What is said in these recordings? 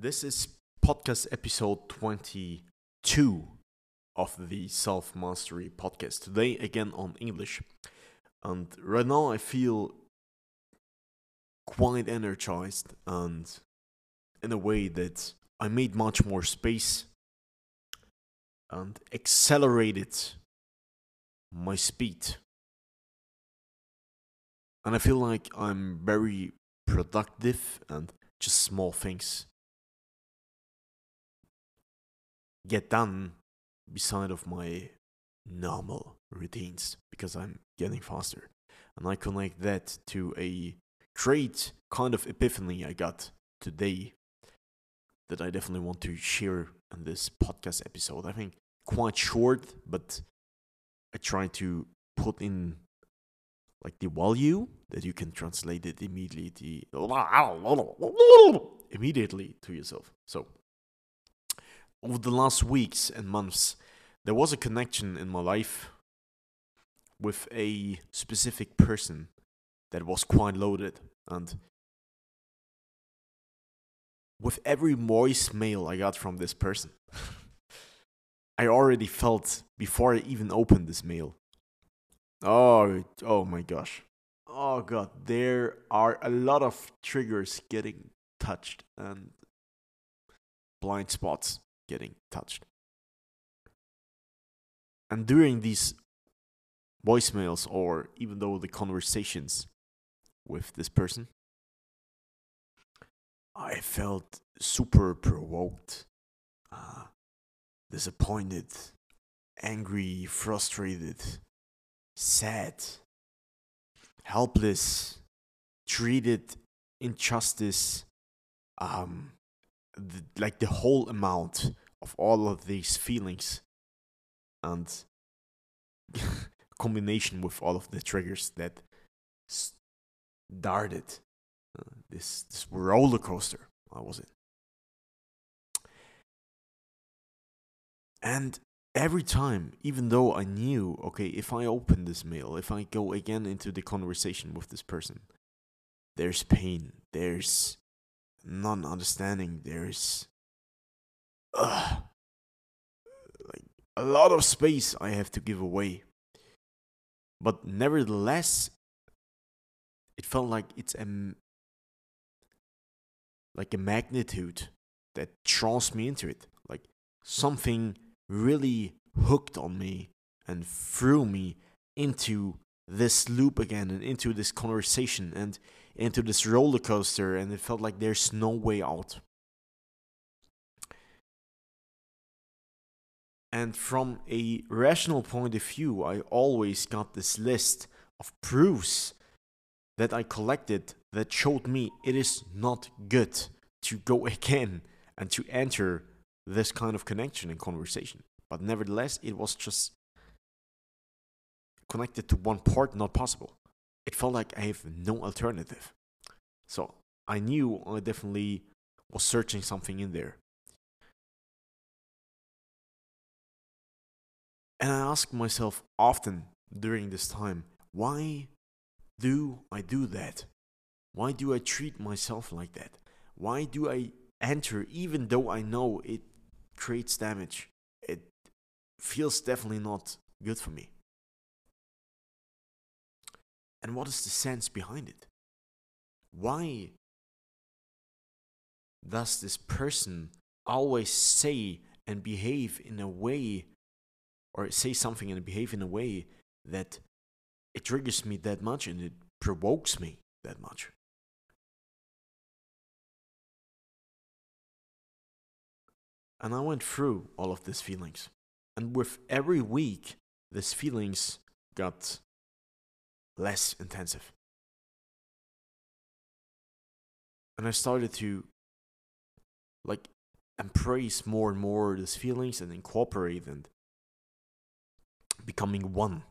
This is podcast episode 22 of the Self Mastery podcast. Today, again on English. And right now, I feel quite energized and in a way that I made much more space and accelerated my speed. And I feel like I'm very productive and just small things get done beside of my normal routines because I'm getting faster. And I connect that to a great kind of epiphany I got today that I definitely want to share in this podcast episode. I think quite short, but I try to put in like the value that you can translate it immediately immediately to yourself. So over the last weeks and months, there was a connection in my life with a specific person that was quite loaded. And with every voicemail I got from this person, I already felt before I even opened this mail. Oh, oh my gosh. Oh god, there are a lot of triggers getting touched and blind spots getting touched. And during these voicemails, or even though the conversations with this person, I felt super provoked, uh, disappointed, angry, frustrated, sad, helpless, treated injustice, um, the, like the whole amount of all of these feelings and combination with all of the triggers that started uh, this this roller coaster I was in. And every time, even though I knew, okay, if I open this mail, if I go again into the conversation with this person, there's pain, there's non understanding, there's uh, like a lot of space I have to give away. But nevertheless, it felt like it's a like a magnitude that draws me into it. Like something really hooked on me and threw me into this loop again and into this conversation and into this roller coaster and it felt like there's no way out. And from a rational point of view, I always got this list of proofs that I collected that showed me it is not good to go again and to enter this kind of connection and conversation. But nevertheless, it was just connected to one part not possible. It felt like I have no alternative. So I knew I definitely was searching something in there. And I ask myself often during this time, why do I do that? Why do I treat myself like that? Why do I enter even though I know it creates damage? It feels definitely not good for me. And what is the sense behind it? Why does this person always say and behave in a way, or say something and behave in a way that it triggers me that much and it provokes me that much? And I went through all of these feelings. And with every week, these feelings got less intensive. And I started to like embrace more and more these feelings and incorporate and becoming one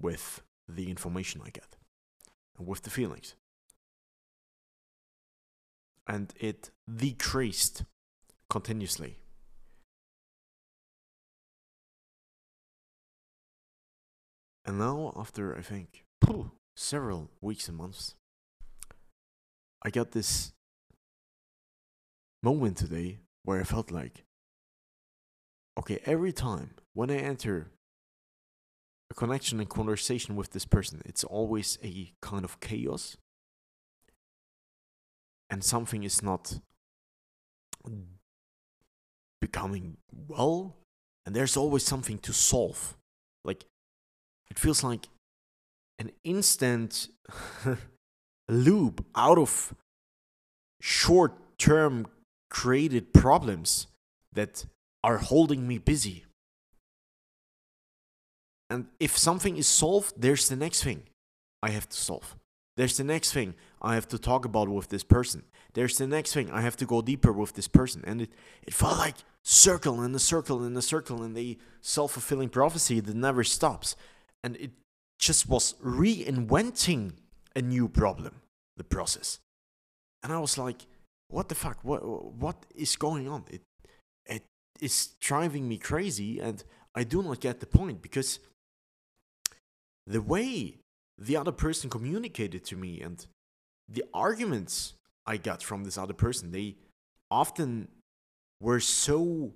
with the information I get and with the feelings. And it decreased continuously. And now, after I think several weeks and months, I got this moment today where I felt like, okay, every time when I enter a connection and conversation with this person, it's always a kind of chaos. And something is not becoming well. And there's always something to solve. Like, it feels like an instant loop out of short term created problems that are holding me busy. And if something is solved, there's the next thing I have to solve. There's the next thing I have to talk about with this person. There's the next thing I have to go deeper with this person. And it, it felt like circle and a circle and a circle and a self-fulfilling prophecy that never stops. And it just was reinventing a new problem, the process. And I was like, what the fuck? What what is going on? It it is driving me crazy and I do not get the point because the way the other person communicated to me and the arguments I got from this other person, they often were so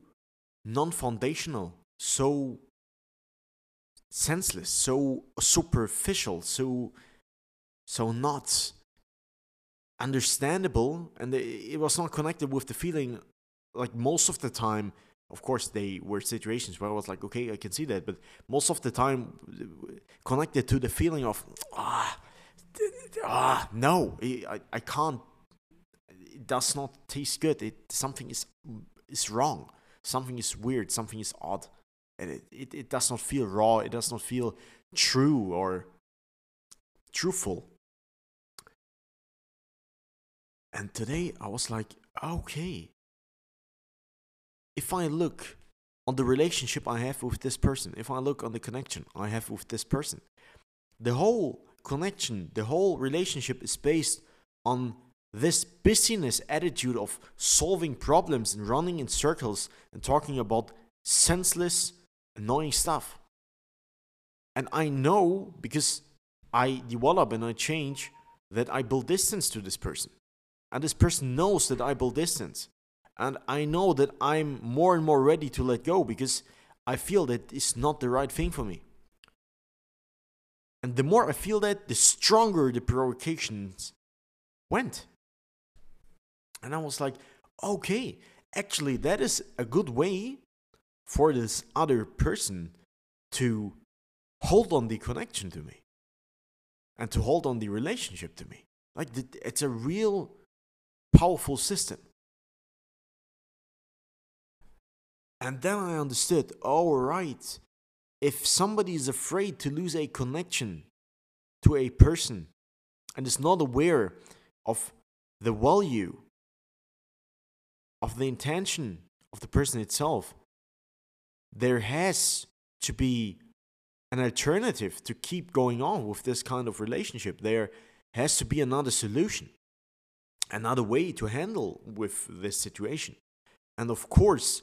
non foundational, so senseless, so superficial, so so not understandable. And it was not connected with the feeling like most of the time of course they were situations where i was like okay i can see that but most of the time connected to the feeling of ah, ah no i, I can't it does not taste good. It something is is wrong. Something is weird. Something is odd and it, it, it does not feel raw it does not feel true or truthful and today I was like, okay. If I look on the relationship I have with this person, if I look on the connection I have with this person, the whole connection, the whole relationship is based on this busyness attitude of solving problems and running in circles and talking about senseless, annoying stuff. And I know because I develop and I change that I build distance to this person. And this person knows that I build distance. And I know that I'm more and more ready to let go because I feel that it's not the right thing for me. And the more I feel that, the stronger the provocations went. And I was like, okay, actually, that is a good way for this other person to hold on the connection to me and to hold on the relationship to me. Like, it's a real powerful system. And then I understood, all right, if somebody is afraid to lose a connection to a person and is not aware of the value of the intention of the person itself, there has to be an alternative to keep going on with this kind of relationship. There has to be another solution another way to handle with this situation. And of course,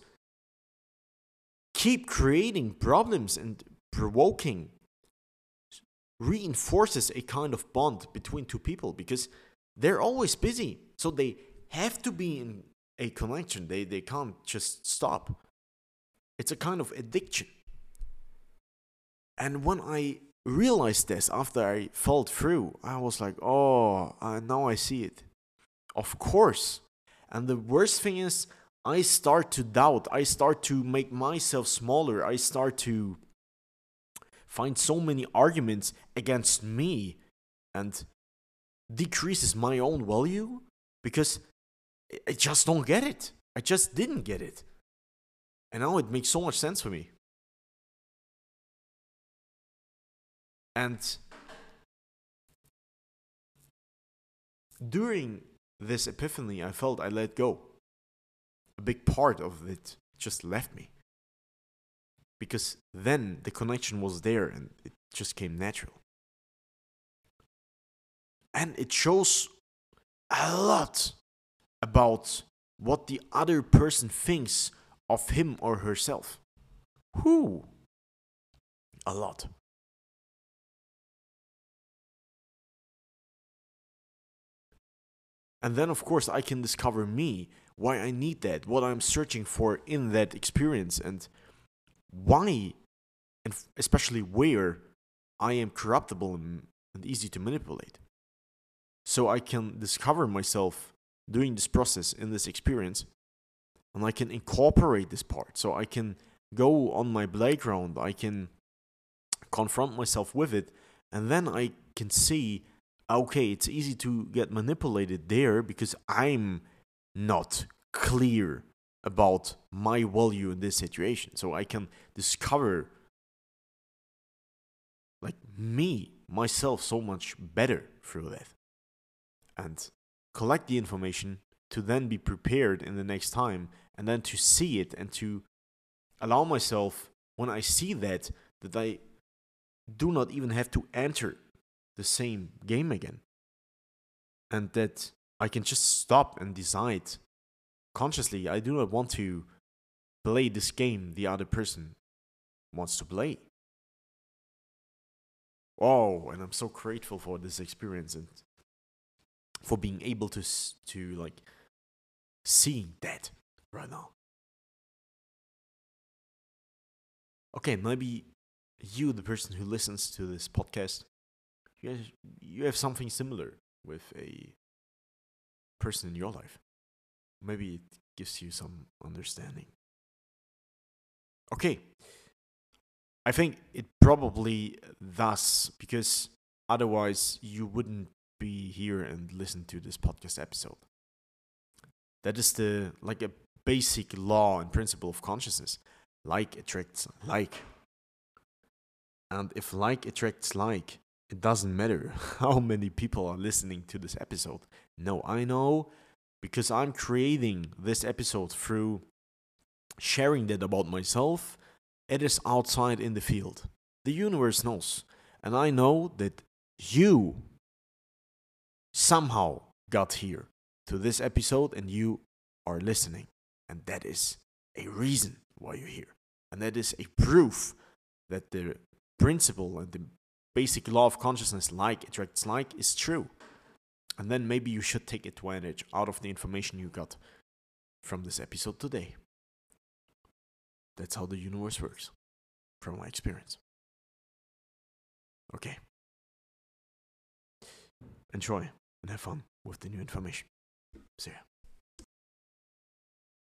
keep creating problems and provoking reinforces a kind of bond between two people because they're always busy. So they have to be in a connection. They they can't just stop. It's a kind of addiction. And when I realized this after I felt through, I was like, oh, uh, now I see it. Of course. And the worst thing is, I start to doubt. I start to make myself smaller. I start to find so many arguments against me and decreases my own value because I just don't get it. I just didn't get it. And now it makes so much sense for me. And during this epiphany, I felt I let go. A big part of it just left me. Because then the connection was there and it just came natural. And it shows a lot about what the other person thinks of him or herself. Who? A lot. And then, of course, I can discover me why I need that, what I'm searching for in that experience, and why, and especially where I am corruptible and, easy to manipulate. So I can discover myself doing this process in this experience, and I can incorporate this part. So I can go on my playground, I can confront myself with it, and then I can see okay, it's easy to get manipulated there because I'm not clear about my value in this situation. So I can discover like me, myself, so much better through that. And collect the information to then be prepared in the next time and then to see it and to allow myself when I see that that I do not even have to enter the same game again. And that I can just stop and decide consciously I do not want to play this game the other person wants to play. Oh, and I'm so grateful for this experience and for being able to to like seeing that right now. Okay, maybe you, the person who listens to this podcast, you have, you have something similar with a person in your life. Maybe it gives you some understanding. Okay. I think it probably does because otherwise you wouldn't be here and listen to this podcast episode. That is the like a basic law and principle of consciousness. Like attracts like. And if like attracts like, it doesn't matter how many people are listening to this episode. No, I know because I'm creating this episode through sharing that about myself. It is outside in the field. The universe knows. And I know that you somehow got here to this episode and you are listening. And that is a reason why you're here. And that is a proof that the principle and the basic law of consciousness, like attracts like, is true. And then maybe you should take advantage out of the information you got from this episode today. That's how the universe works, from my experience. Okay. Enjoy and have fun with the new information. See ya.